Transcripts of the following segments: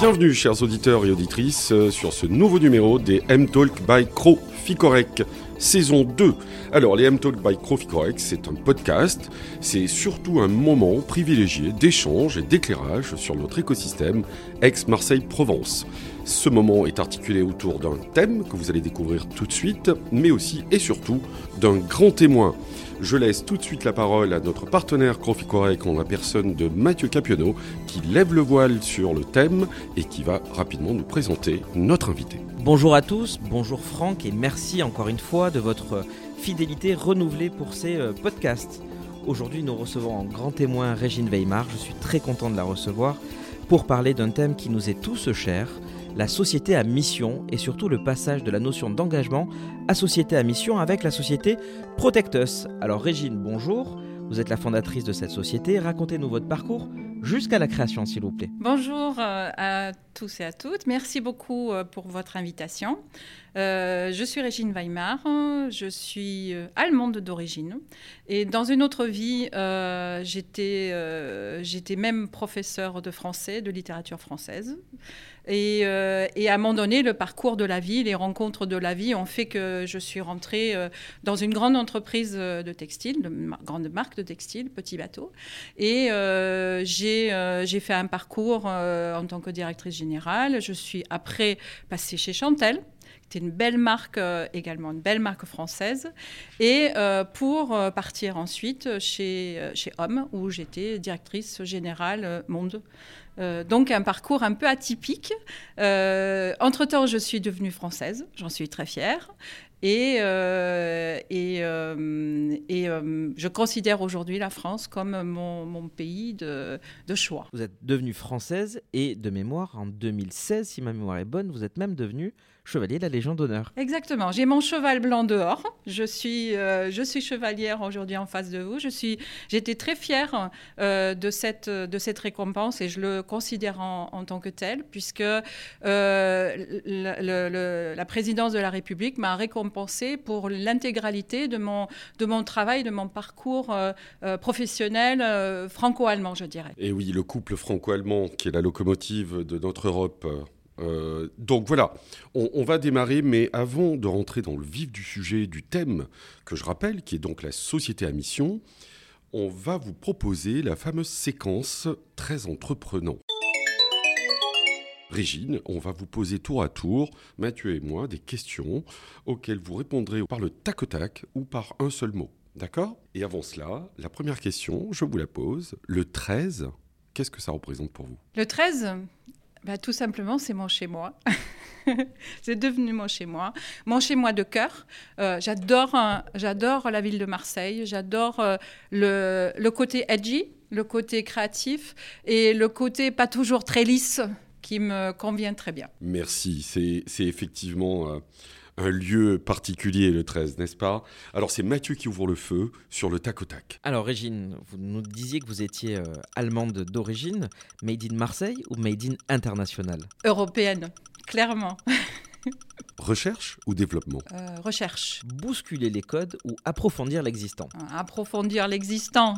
Bienvenue, chers auditeurs et auditrices, euh, sur ce nouveau numéro des M-Talk by Cro Ficorec, saison 2. Alors, les M-Talk by Cro Ficorec, c'est un podcast, c'est surtout un moment privilégié d'échange et d'éclairage sur notre écosystème ex-Marseille-Provence. Ce moment est articulé autour d'un thème que vous allez découvrir tout de suite, mais aussi et surtout d'un grand témoin. Je laisse tout de suite la parole à notre partenaire Croficorec en la personne de Mathieu Capionneau qui lève le voile sur le thème et qui va rapidement nous présenter notre invité. Bonjour à tous, bonjour Franck et merci encore une fois de votre fidélité renouvelée pour ces euh, podcasts. Aujourd'hui nous recevons en grand témoin Régine Weimar, je suis très content de la recevoir pour parler d'un thème qui nous est tous cher, la société à mission et surtout le passage de la notion d'engagement à société à mission avec la société Protectus. Alors Régine, bonjour. Vous êtes la fondatrice de cette société. Racontez-nous votre parcours jusqu'à la création, s'il vous plaît. Bonjour euh, à tous et à toutes. Merci beaucoup euh, pour votre invitation. Euh, je suis Régine Weimar, je suis allemande d'origine et dans une autre vie, j'étais même professeure de français, de littérature française. Euh, et, à un moment donné, le parcours de la vie, les rencontres de la vie ont fait que je suis rentrée euh, dans une grande entreprise euh, de textile, de grande marque de textile, Petit Bateau. Et j'ai fait un parcours en tant que directrice générale. Je suis après passée chez Chantel c'était une belle marque également, une belle marque française. Et pour partir ensuite chez, chez Homme, où j'étais directrice générale monde euh, donc un parcours un peu atypique. Euh, entre-temps, je suis devenue française, j'en suis très fière. Et, euh, et je considère aujourd'hui la France comme mon, pays de, choix. Vous êtes devenue française et de mémoire, en 2016, si ma mémoire est bonne, vous êtes même devenue chevalier de la Légion d'honneur. Exactement. J'ai mon cheval blanc dehors. Je suis, euh, je suis chevalière aujourd'hui en face de vous. Je suis, j'étais très fière euh, de, cette, de cette récompense et je le considère en, tant que tel, puisque euh, la présidence de la République m'a récompensé pour l'intégralité de mon, de mon travail, de mon parcours professionnel franco-allemand, je dirais. Et oui, le couple franco-allemand qui est la locomotive de notre Europe euh, donc voilà, on, va démarrer, mais avant de rentrer dans le vif du sujet, du thème que je rappelle, qui est donc la société à mission, on va vous proposer la fameuse séquence très entreprenant. Régine, on va vous poser tour à tour, Mathieu et moi, des questions auxquelles vous répondrez par le tac au tac ou par un seul mot. D'accord? Et avant cela, la première question, je vous la pose. Le 13, qu'est-ce que ça représente pour vous? Le 13, bah, tout simplement, c'est mon chez-moi. c'est devenu mon chez-moi. Mon chez-moi de cœur. Euh, j'adore, j'adore la ville de Marseille. J'adore euh, le, côté edgy, le côté créatif et le côté pas toujours très lisse qui me convient très bien. Merci. C'est, c'est effectivement... Euh, un lieu particulier le 13, n'est-ce pas? Alors c'est Mathieu qui ouvre le feu sur le tac au tac. Alors Régine, vous nous disiez que vous étiez euh, allemande d'origine, made in Marseille ou made in international? Européenne, clairement. Recherche ou développement? Euh, Recherche. Bousculer les codes ou approfondir l'existant? Euh, Approfondir l'existant,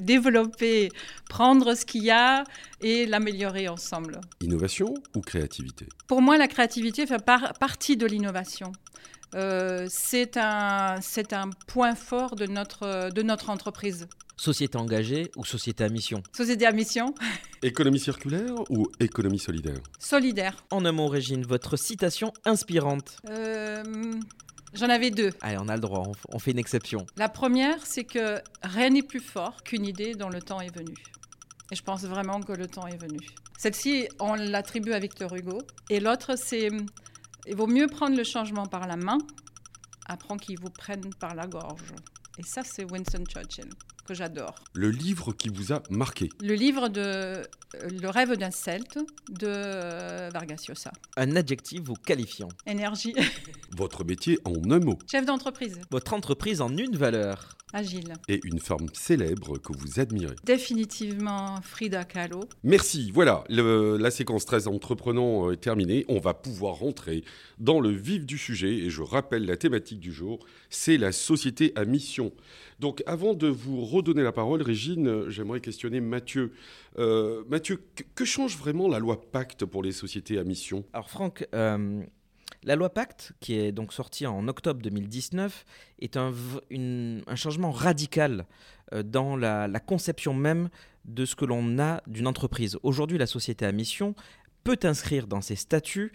développer, prendre ce qu'il y a et l'améliorer ensemble. Innovation ou créativité? Pour moi, la créativité fait partie de l'innovation. Euh, c'est un, un point fort de notre, de notre entreprise. Société engagée ou société à mission Société à mission. économie circulaire ou économie solidaire Solidaire. En un mot, Régine, votre citation inspirante euh, J'en avais deux. Allez, on a le droit, on fait une exception. La première, c'est que rien n'est plus fort qu'une idée dont le temps est venu. Et je pense vraiment que le temps est venu. Celle-ci, on l'attribue à Victor Hugo. Et l'autre, c'est il vaut mieux prendre le changement par la main, apprendre qu'ils vous prennent par la gorge. Et ça, c'est Winston Churchill que j'adore. Le livre qui vous a marqué Le livre de euh, Le rêve d'un Celte de euh, Vargas Llosa. Un adjectif vous qualifiant Énergie. Votre métier en un mot Chef d'entreprise. Votre entreprise en une valeur Agile. Et une forme célèbre que vous admirez Définitivement Frida Kahlo. Merci, voilà, la séquence très entreprenant est terminée. On va pouvoir rentrer dans le vif du sujet et je rappelle la thématique du jour, c'est la société à mission. Donc avant de vous redonner la parole, Régine, j'aimerais questionner Mathieu. Euh, Mathieu, que, change vraiment la loi Pacte pour les sociétés à mission? Alors Franck, euh, la loi Pacte, qui est donc sortie en octobre 2019, est un, un changement radical euh, dans la, la, conception même de ce que l'on a d'une entreprise. Aujourd'hui, la société à mission peut inscrire dans ses statuts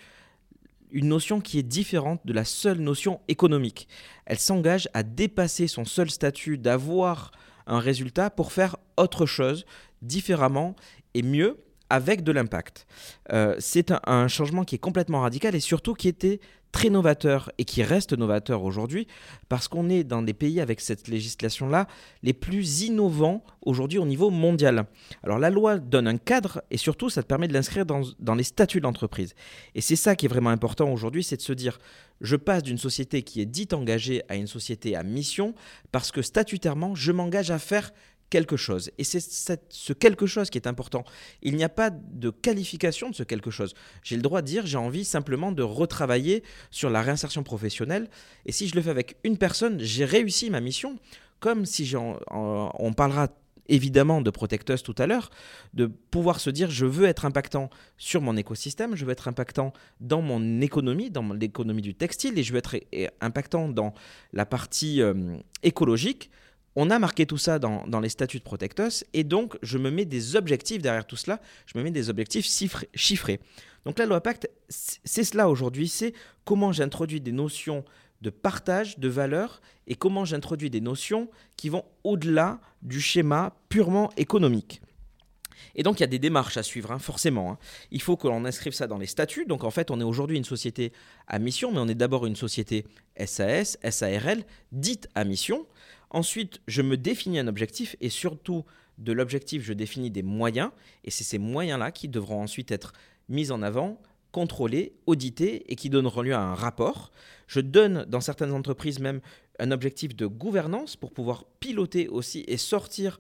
une notion qui est différente de la seule notion économique. Elle s'engage à dépasser son seul statut d'avoir un résultat pour faire autre chose différemment et mieux avec de l'impact. Euh, c'est un, changement qui est complètement radical et surtout qui était très novateur et qui reste novateur aujourd'hui parce qu'on est dans des pays avec cette législation-là les plus innovants aujourd'hui au niveau mondial. Alors la loi donne un cadre et surtout ça te permet de l'inscrire dans, dans les statuts de l'entreprise. Et c'est ça qui est vraiment important aujourd'hui, c'est de se dire je passe d'une société qui est dite engagée à une société à mission parce que statutairement je m'engage à faire quelque chose. Et c'est ce quelque chose qui est important. Il n'y a pas de qualification de ce quelque chose. J'ai le droit de dire j'ai envie simplement de retravailler sur la réinsertion professionnelle. Et si je le fais avec une personne, j'ai réussi ma mission. Comme si on parlera évidemment de Protectus tout à l'heure, de pouvoir se dire je veux être impactant sur mon écosystème, je veux être impactant dans mon économie, dans l'économie du textile, et je veux être impactant dans la partie euh, écologique. On a marqué tout ça dans, les statuts de Protectos et donc je me mets des objectifs derrière tout cela, je me mets des objectifs chiffrés. Donc la loi Pacte, c'est cela aujourd'hui, c'est comment j'introduis des notions de partage de valeurs et comment j'introduis des notions qui vont au-delà du schéma purement économique. Et donc il y a des démarches à suivre, hein, forcément. Hein. Il faut que l'on inscrive ça dans les statuts. Donc en fait, on est aujourd'hui une société à mission, mais on est d'abord une société SAS, SARL, dite à mission. Ensuite, je me définis un objectif et surtout de l'objectif, je définis des moyens et c'est ces moyens-là qui devront ensuite être mis en avant, contrôlés, audités et qui donneront lieu à un rapport. Je donne dans certaines entreprises même un objectif de gouvernance pour pouvoir piloter aussi et sortir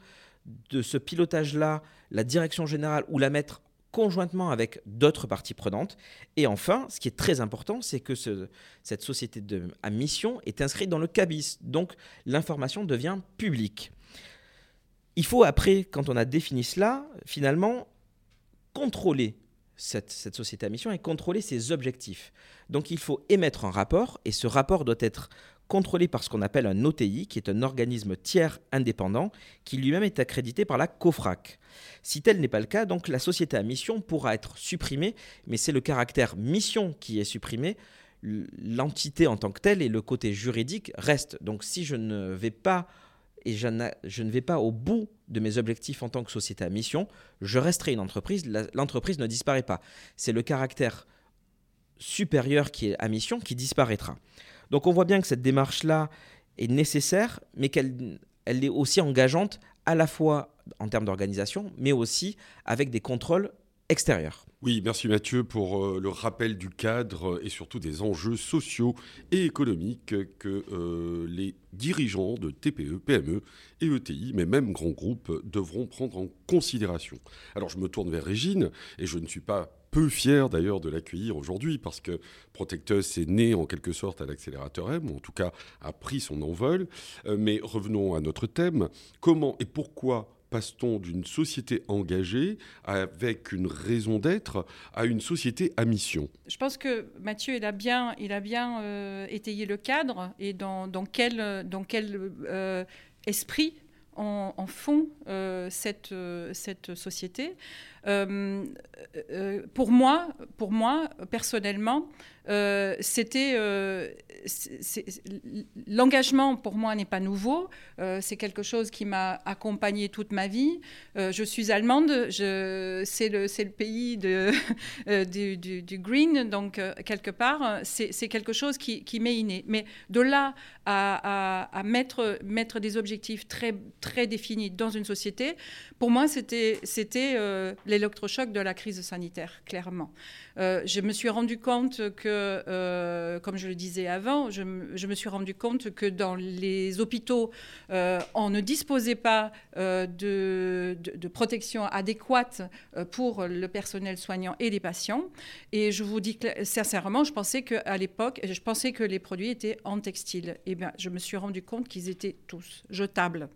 de ce pilotage-là la direction générale ou la mettre conjointement avec d'autres parties prenantes. Et enfin, ce qui est très important, c'est que cette société de, à mission est inscrite dans le CABIS. Donc l'information devient publique. Il faut après, quand on a défini cela, finalement, contrôler cette, cette, société à mission et contrôler ses objectifs. Donc il faut émettre un rapport et ce rapport doit être contrôlé par ce qu'on appelle un OTI, qui est un organisme tiers indépendant, qui lui-même est accrédité par la COFRAC. Si tel n'est pas le cas, donc la société à mission pourra être supprimée, mais c'est le caractère mission qui est supprimé. L'entité en tant que telle et le côté juridique restent. Donc si je ne vais pas et je, ne vais pas au bout de mes objectifs en tant que société à mission, je resterai une entreprise, l'entreprise ne disparaît pas. C'est le caractère supérieur qui est à mission qui disparaîtra. Donc on voit bien que cette démarche-là est nécessaire, mais qu'elle elle est aussi engageante à la fois en termes d'organisation, mais aussi avec des contrôles extérieurs. Oui, merci Mathieu pour euh, le rappel du cadre et surtout des enjeux sociaux et économiques que euh, les dirigeants de TPE, PME et ETI, mais même grands groupes, devront prendre en considération. Alors je me tourne vers Régine et je ne suis pas peu fier d'ailleurs de l'accueillir aujourd'hui parce que Protectus est né en quelque sorte à l'accélérateur M, ou en tout cas a pris son envol. Euh, mais revenons à notre thème. Comment et pourquoi passe-t-on d'une société engagée avec une raison d'être à une société à mission? Je pense que Mathieu, il a bien, il a bien euh, étayé le cadre et dans, quel, dans quel euh, esprit en, fond cette, cette société. Euh, euh, pour moi, pour moi personnellement, euh, c'était l'engagement pour moi n'est pas nouveau. c'est quelque chose qui m'a accompagné toute ma vie. je suis allemande. C'est le, pays du, green, donc quelque part, c'est quelque chose qui, m'est inné. Mais de là à, mettre, des objectifs très, définis dans une société, pour moi, c'était les l'électrochoc de la crise sanitaire, clairement. Euh, je me suis rendu compte que, euh, comme je le disais avant, je, me suis rendu compte que dans les hôpitaux, euh, on ne disposait pas de, protection adéquate pour le personnel soignant et les patients. Et je vous dis sincèrement, je pensais qu'à l'époque, je pensais que les produits étaient en textile. Et eh bien, je me suis rendu compte qu'ils étaient tous jetables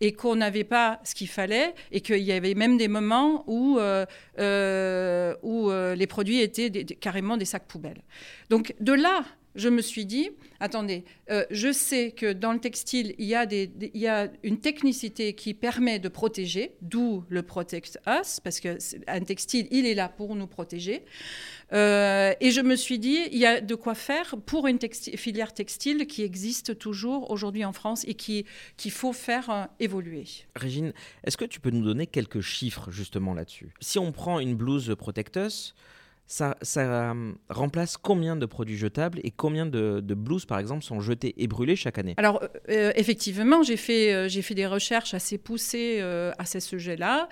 et qu'on n'avait pas ce qu'il fallait et qu'il y avait même des moments où, où les produits étaient carrément des sacs poubelles. Donc de là, je me suis dit, attendez, euh, je sais que dans le textile, il y, a une technicité qui permet de protéger, d'où le Protect Us, parce qu'un textile, il est là pour nous protéger. Euh, et je me suis dit, il y a de quoi faire pour une filière textile qui existe toujours aujourd'hui en France et qu'il faut faire euh, évoluer. Régine, est-ce que tu peux nous donner quelques chiffres justement là-dessus? Si on prend une blouse Protect Us, ça, euh, remplace combien de produits jetables et combien de, blouses, par exemple, sont jetés et brûlés chaque année? Alors, euh, euh, effectivement, j'ai fait, j'ai fait des recherches assez poussées à ce sujet-là.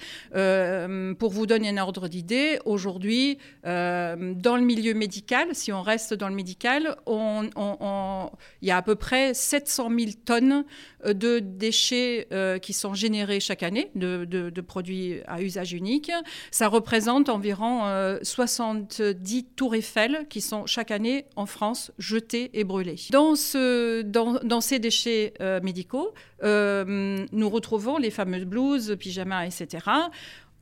pour vous donner un ordre d'idée, aujourd'hui, dans le milieu médical, si on reste dans le médical, il y a à peu près 700 000 tonnes de déchets qui sont générés chaque année, de, de, produits à usage unique. Ça représente environ 60 10 tours Eiffel qui sont chaque année en France jetées et brûlées. Dans, ce, dans, ces déchets euh, médicaux, euh, nous retrouvons les fameuses blouses, pyjamas, etc.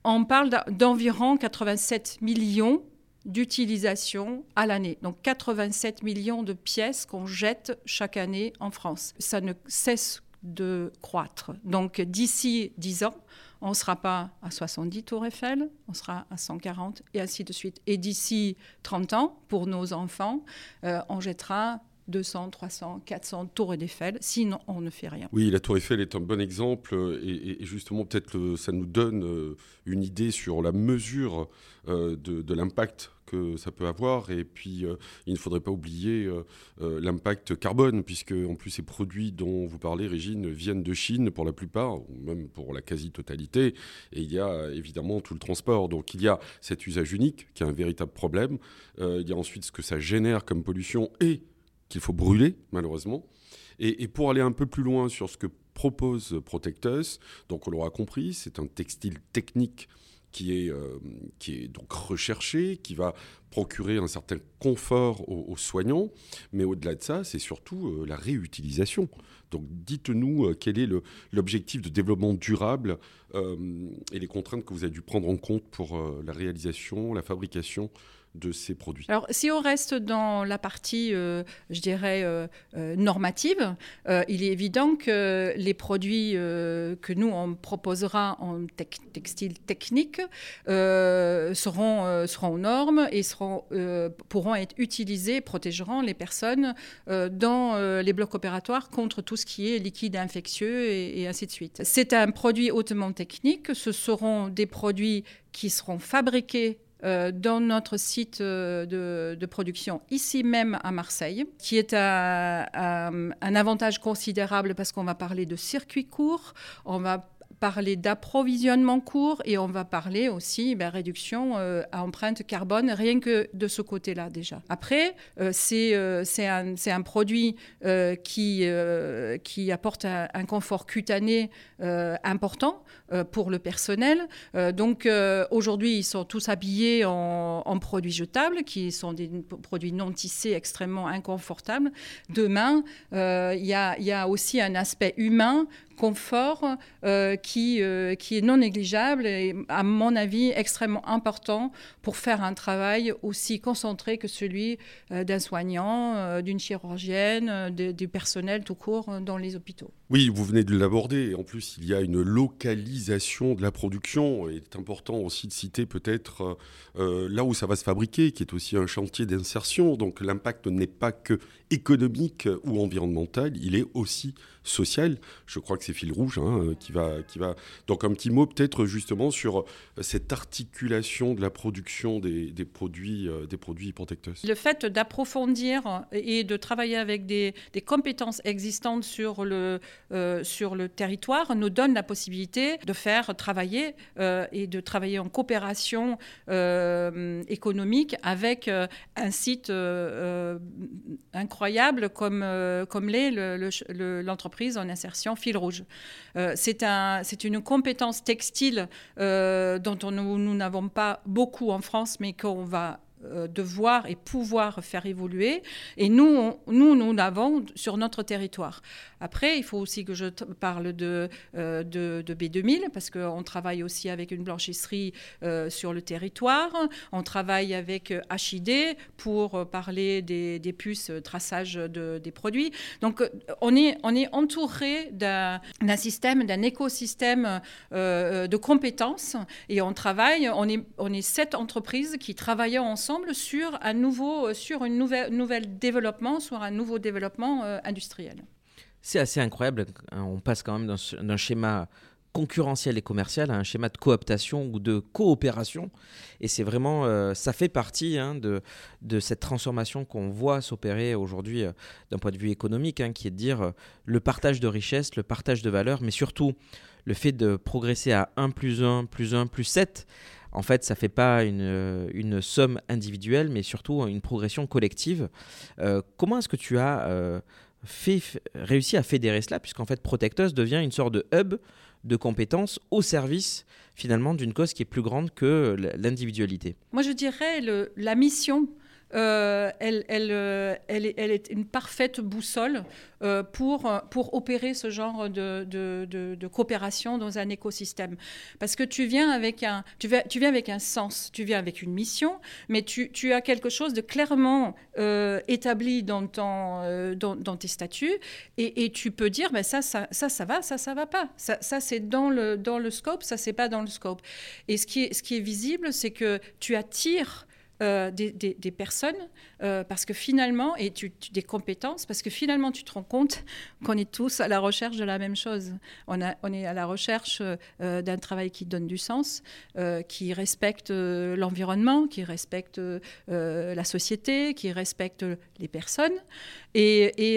On parle d'environ 87 millions d'utilisation à l'année. Donc 87 millions de pièces qu'on jette chaque année en France. Ça ne cesse de croître. Donc d'ici 10 ans, on ne sera pas à 70 tours Eiffel, on sera à 140 et ainsi de suite. Et d'ici 30 ans, pour nos enfants, euh, on jettera 200, 300, 400 tours Eiffel, sinon on ne fait rien. Oui, la tour Eiffel est un bon exemple et, justement peut-être ça nous donne euh, une idée sur la mesure euh, de, l'impact que ça peut avoir. Et puis, euh, il ne faudrait pas oublier l'impact carbone, puisque en plus ces produits dont vous parlez, Régine, viennent de Chine pour la plupart, ou même pour la quasi-totalité. Et il y a évidemment tout le transport. Donc, il y a cet usage unique qui est un véritable problème. il y a ensuite ce que ça génère comme pollution et qu'il faut brûler, malheureusement. Et, pour aller un peu plus loin sur ce que propose Protectus, donc on l'aura compris, c'est un textile technique qui est, euh, qui est donc recherché, qui va procurer un certain confort aux, soignants, mais au-delà de ça, c'est surtout euh, la réutilisation. Donc dites-nous euh, quel est l'objectif de développement durable et les contraintes que vous avez dû prendre en compte pour la réalisation, la fabrication de ces produits Alors, si on reste dans la partie, euh, je dirais, euh, euh, normative, il est évident que les produits que nous, on proposera en textile technique seront, seront aux normes et seront, pourront être utilisés, protégeront les personnes dans les blocs opératoires contre tout ce qui est liquide infectieux et, et ainsi de suite. C'est un produit hautement technique. Ce seront des produits qui seront fabriqués euh, dans notre site euh, de, production ici même à Marseille, qui est un, un avantage considérable parce qu'on va parler de circuits courts, on va parler d'approvisionnement court et on va parler aussi ben, réduction euh, à empreinte carbone, rien que de ce côté-là déjà. Après, euh, euh, c'est un, un, produit qui, qui apporte un, confort cutané important pour le personnel. donc aujourd'hui, ils sont tous habillés en, en, produits jetables, qui sont des produits non tissés extrêmement inconfortables. Demain, il y a, y, a, aussi un aspect humain confort euh, qui, euh, qui est non négligeable et, à mon avis, extrêmement important pour faire un travail aussi concentré que celui euh, d'un soignant, d'une chirurgienne, du personnel tout court dans les hôpitaux. Oui, vous venez de l'aborder. En plus, il y a une localisation de la production. Il est important aussi de citer peut-être là où ça va se fabriquer, qui est aussi un chantier d'insertion. Donc l'impact n'est pas que économique ou environnemental, il est aussi social. Je crois que c'est fil rouge hein, euh, qui, va, qui va. Donc un petit mot peut-être justement sur euh, cette articulation de la production des, produits, euh, produits Le fait d'approfondir et de travailler avec des, compétences existantes sur le, sur le territoire nous donne la possibilité de faire travailler et de travailler en coopération économique avec un site incroyable comme, comme l'est l'entreprise en insertion fil rouge. c'est un, une compétence textile dont nous n'avons pas beaucoup en France, mais qu'on va euh, devoir et pouvoir faire évoluer. Et nous, nous, nous l'avons sur notre territoire. Après, il faut aussi que je parle de, euh, de, B2000, parce qu'on travaille aussi avec une blanchisserie euh, sur le territoire. On travaille avec HID pour parler des, des puces, traçage de, des produits. Donc, on est, on est entouré d'un système, d'un écosystème de compétences. Et on travaille, on est, on est sept entreprises qui travaillent ensemble sur un nouveau, sur une nouvelle, nouvelle développement, sur un nouveau développement euh, industriel. C'est assez incroyable. Hein, on passe quand même d'un schéma concurrentiel et commercial à un schéma de cooptation ou de coopération. Et c'est vraiment, euh, ça fait partie hein, de, de cette transformation qu'on voit s'opérer aujourd'hui euh, d'un point de vue économique, hein, qui est de dire le partage de richesses, le partage de valeurs, mais surtout le fait de progresser à 1 plus 1 plus 1 plus 7 en fait, ça ne fait pas une, une, somme individuelle, mais surtout une progression collective. Euh, comment est-ce que tu as euh, réussi à fédérer cela, puisqu'en fait, Protectus devient une sorte de hub de compétences au service finalement d'une cause qui est plus grande que l'individualité Moi, je dirais la mission euh, elle, euh, elle, est, une parfaite boussole euh, pour, opérer ce genre de, coopération dans un écosystème. Parce que tu viens avec un, sens, tu viens avec une mission, mais tu, as quelque chose de clairement établi dans, tes statuts, et, tu peux dire, ben ça, ça, va, ça, ça va pas. Ça, c'est dans le, dans le scope, ça, c'est pas dans le scope. Et ce qui est, ce qui est visible, c'est que tu attires euh, des, personnes, euh, parce que finalement, et tu, des compétences, parce que finalement, tu te rends compte qu'on est tous à la recherche de la même chose. On, est à la recherche euh, d'un travail qui donne du sens, qui respecte l'environnement, qui respecte la société, qui respecte les personnes. Et, et,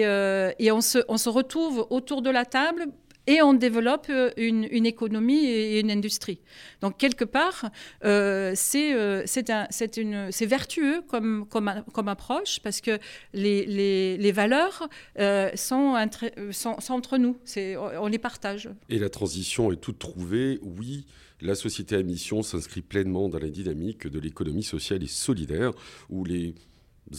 et on, se, on se retrouve autour de la table et on développe euh, une, économie et une industrie. Donc quelque part, euh, euh, c'est vertueux comme, comme, approche parce que les, les, les valeurs sont, sont, sont, entre nous, on les partage. Et la transition est toute trouvée, oui. La société à mission s'inscrit pleinement dans la dynamique de l'économie sociale et solidaire, où les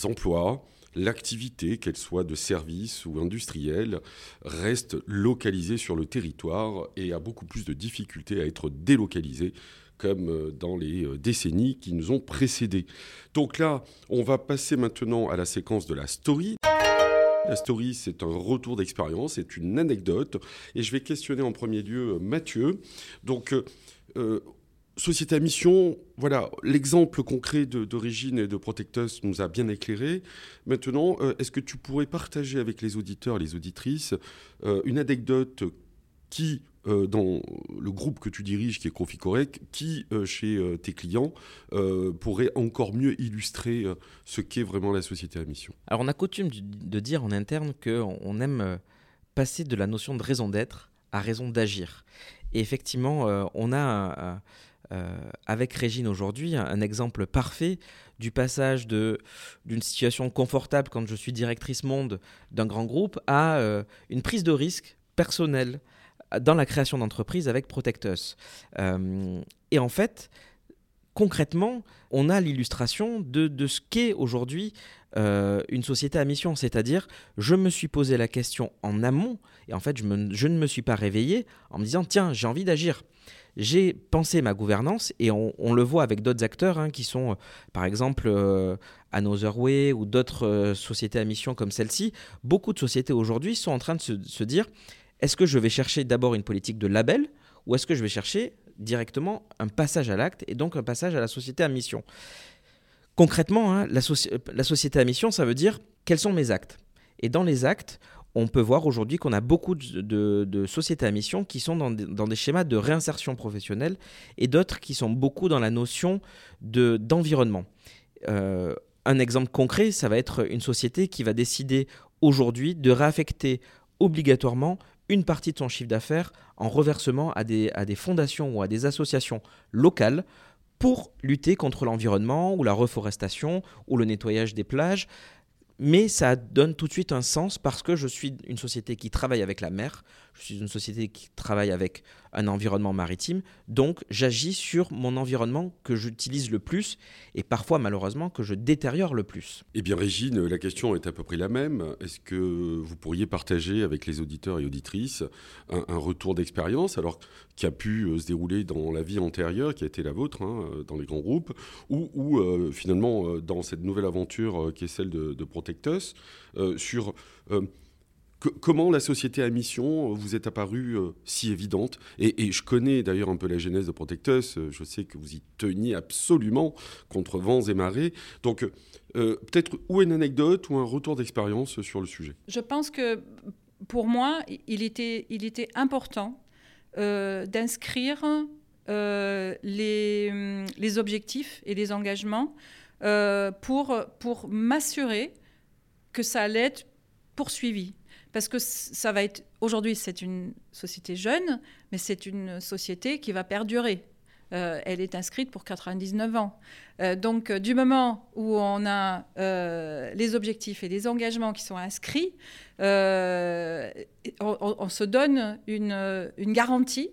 emplois, l'activité, qu'elle soit de service ou industrielle, reste localisée sur le territoire et a beaucoup plus de difficultés à être délocalisée comme euh, dans les euh, décennies qui nous ont précédés. Donc là, on va passer maintenant à la séquence de la story. La story, c'est un retour d'expérience, c'est une anecdote. Et je vais questionner en premier lieu euh, Mathieu. Donc, Société à mission, voilà, l'exemple concret d'origine et de Protectus nous a bien éclairé. Maintenant, euh, est-ce que tu pourrais partager avec les auditeurs, les auditrices, euh, une anecdote qui, euh, dans le groupe que tu diriges, qui est Coffee Correct, qui, chez tes clients, pourrait encore mieux illustrer ce qu'est vraiment la société à mission? Alors, on a coutume de dire en interne qu'on aime passer de la notion de raison d'être à raison d'agir. Et effectivement, on a euh, avec Régine aujourd'hui un, exemple parfait du passage d'une situation confortable quand je suis directrice monde d'un grand groupe à euh, une prise de risque personnelle dans la création d'entreprise avec Protectus. Euh, et en fait, concrètement, on a l'illustration de, de, ce qu'est aujourd'hui une société à mission. C'est-à-dire, je me suis posé la question en amont, et en fait, je, je ne me suis pas réveillé en me disant, tiens, j'ai envie d'agir j'ai pensé ma gouvernance et on, le voit avec d'autres acteurs hein, qui sont, euh, par exemple, euh, Another Way ou d'autres euh, sociétés à mission comme celle-ci. Beaucoup de sociétés aujourd'hui sont en train de se, dire est-ce que je vais chercher d'abord une politique de label ou est-ce que je vais chercher directement un passage à l'acte et donc un passage à la société à mission? Concrètement, hein, la, la société à mission, ça veut dire quels sont mes actes et dans les actes, on peut voir aujourd'hui qu'on a beaucoup de, sociétés à mission qui sont dans des, schémas de réinsertion professionnelle et d'autres qui sont beaucoup dans la notion d'environnement. Euh, un exemple concret, ça va être une société qui va décider aujourd'hui de réaffecter obligatoirement une partie de son chiffre d'affaires en reversement à des, à des fondations ou à des associations locales pour lutter contre l'environnement ou la reforestation ou le nettoyage des plages mais ça donne tout de suite un sens parce que je suis une société qui travaille avec la mer, je suis une société qui travaille avec un environnement maritime, donc j'agis sur mon environnement que j'utilise le plus et parfois malheureusement que je détériore le plus. Eh bien Régine, la question est à peu près la même. Est-ce que vous pourriez partager avec les auditeurs et auditrices un, retour d'expérience alors qui a pu euh, se dérouler dans la vie antérieure, qui a été la vôtre, hein, euh, dans les grands groupes, ou, euh, finalement dans cette nouvelle aventure qui est celle de, de Protectus, sur comment la société à mission euh, vous est apparue euh, si évidente? Et, je connais d'ailleurs un peu la genèse de Protectus. Euh, je sais que vous y teniez absolument contre vents et marées. Donc, peut-être ou une anecdote ou un retour d'expérience sur le sujet? Je pense que pour moi, il était, important d'inscrire les, les, objectifs et les engagements pour, pour m'assurer que ça allait être poursuivi parce que ça va être aujourd'hui c'est une société jeune, mais c'est une société qui va perdurer. Euh, elle est inscrite pour 99 ans. Euh, donc, euh, du moment où on a les objectifs et les engagements qui sont inscrits, on, se donne une, garantie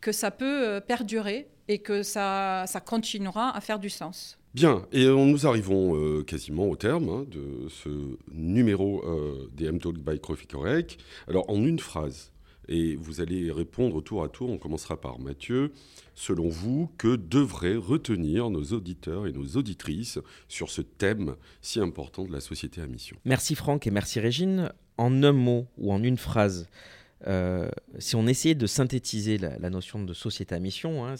que ça peut perdurer et que ça continuera à faire du sens. Bien, et nous arrivons euh, quasiment au terme hein, de ce numéro euh, des M-Talk by Coffee Correct. Alors, en une phrase, et vous allez répondre tour à tour, on commencera par Mathieu. Selon vous, que devraient retenir nos auditeurs et nos auditrices sur ce thème si important de la société à mission? Merci Franck et merci Régine. En un mot ou en une phrase, euh, si on essayait de synthétiser la, notion de société à mission, hein,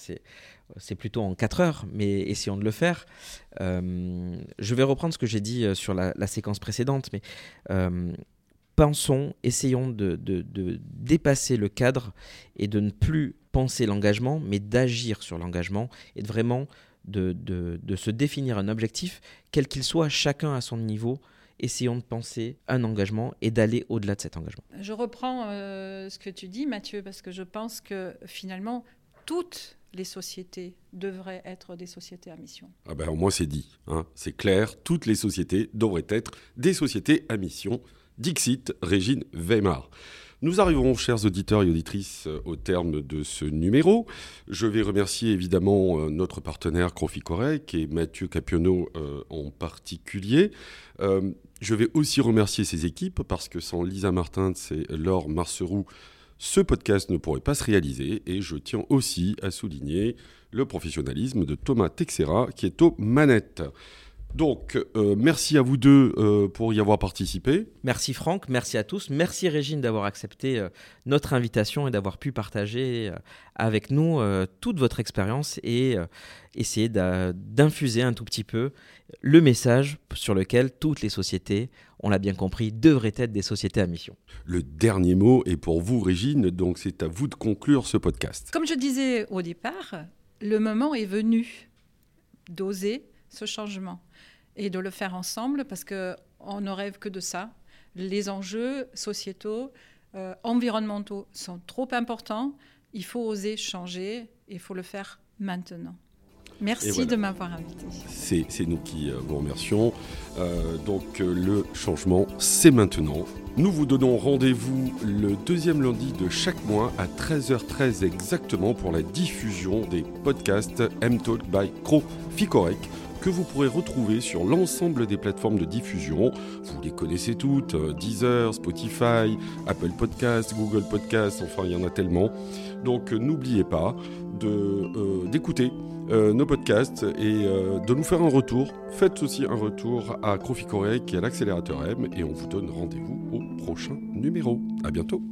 c'est plutôt en 4 heures, mais essayons de le faire. Euh, je vais reprendre ce que j'ai dit euh, sur la, séquence précédente, mais pensons, essayons de, dépasser le cadre et de ne plus penser l'engagement, mais d'agir sur l'engagement et de vraiment de, se définir un objectif, quel qu'il soit, chacun à son niveau, essayons de penser un engagement et d'aller au-delà de cet engagement. Je reprends euh, ce que tu dis, Mathieu, parce que je pense que finalement, toutes les sociétés devraient être des sociétés à mission. Ah ben, moi, c'est dit, hein. c'est clair, toutes les sociétés devraient être des sociétés à mission. Dixit, Régine Weimar. Nous arrivons, chers auditeurs et auditrices, au terme de ce numéro. Je vais remercier évidemment euh, notre partenaire Croficorec et Mathieu Capionneau euh, en particulier. Euh, je vais aussi remercier ses équipes parce que sans Lisa Martin et Laure Marceroux, ce podcast ne pourrait pas se réaliser. Et je tiens aussi à souligner le professionnalisme de Thomas Texera qui est aux manettes. Donc, euh, merci à vous deux euh, pour y avoir participé. Merci Franck, merci à tous. Merci Régine d'avoir accepté euh, notre invitation et d'avoir pu partager avec nous toute votre expérience et essayer d'infuser un tout petit peu le message sur lequel toutes les sociétés, on l'a bien compris, devraient être des sociétés à mission. Le dernier mot est pour vous Régine, donc c'est à vous de conclure ce podcast. Comme je disais au départ, le moment est venu d'oser ce changement et de le faire ensemble parce qu'on ne rêve que de ça. Les enjeux sociétaux, euh, environnementaux sont trop importants. Il faut oser changer il faut le faire maintenant. Merci de m'avoir invité. C'est nous qui euh, vous remercions. Euh, donc le changement, c'est maintenant. Nous vous donnons rendez-vous le deuxième lundi de chaque mois à 13h13 exactement pour la diffusion des podcasts M-Talk by Cro Ficorec que vous pourrez retrouver sur l'ensemble des plateformes de diffusion. Vous les connaissez toutes, euh, Deezer, Spotify, Apple Podcasts, Google Podcasts, enfin il y en a tellement. Donc euh, n'oubliez pas euh, d'écouter nos podcasts et de nous faire un retour. Faites aussi un retour à Croficorec et à l'accélérateur M et on vous donne rendez-vous au prochain numéro. À bientôt.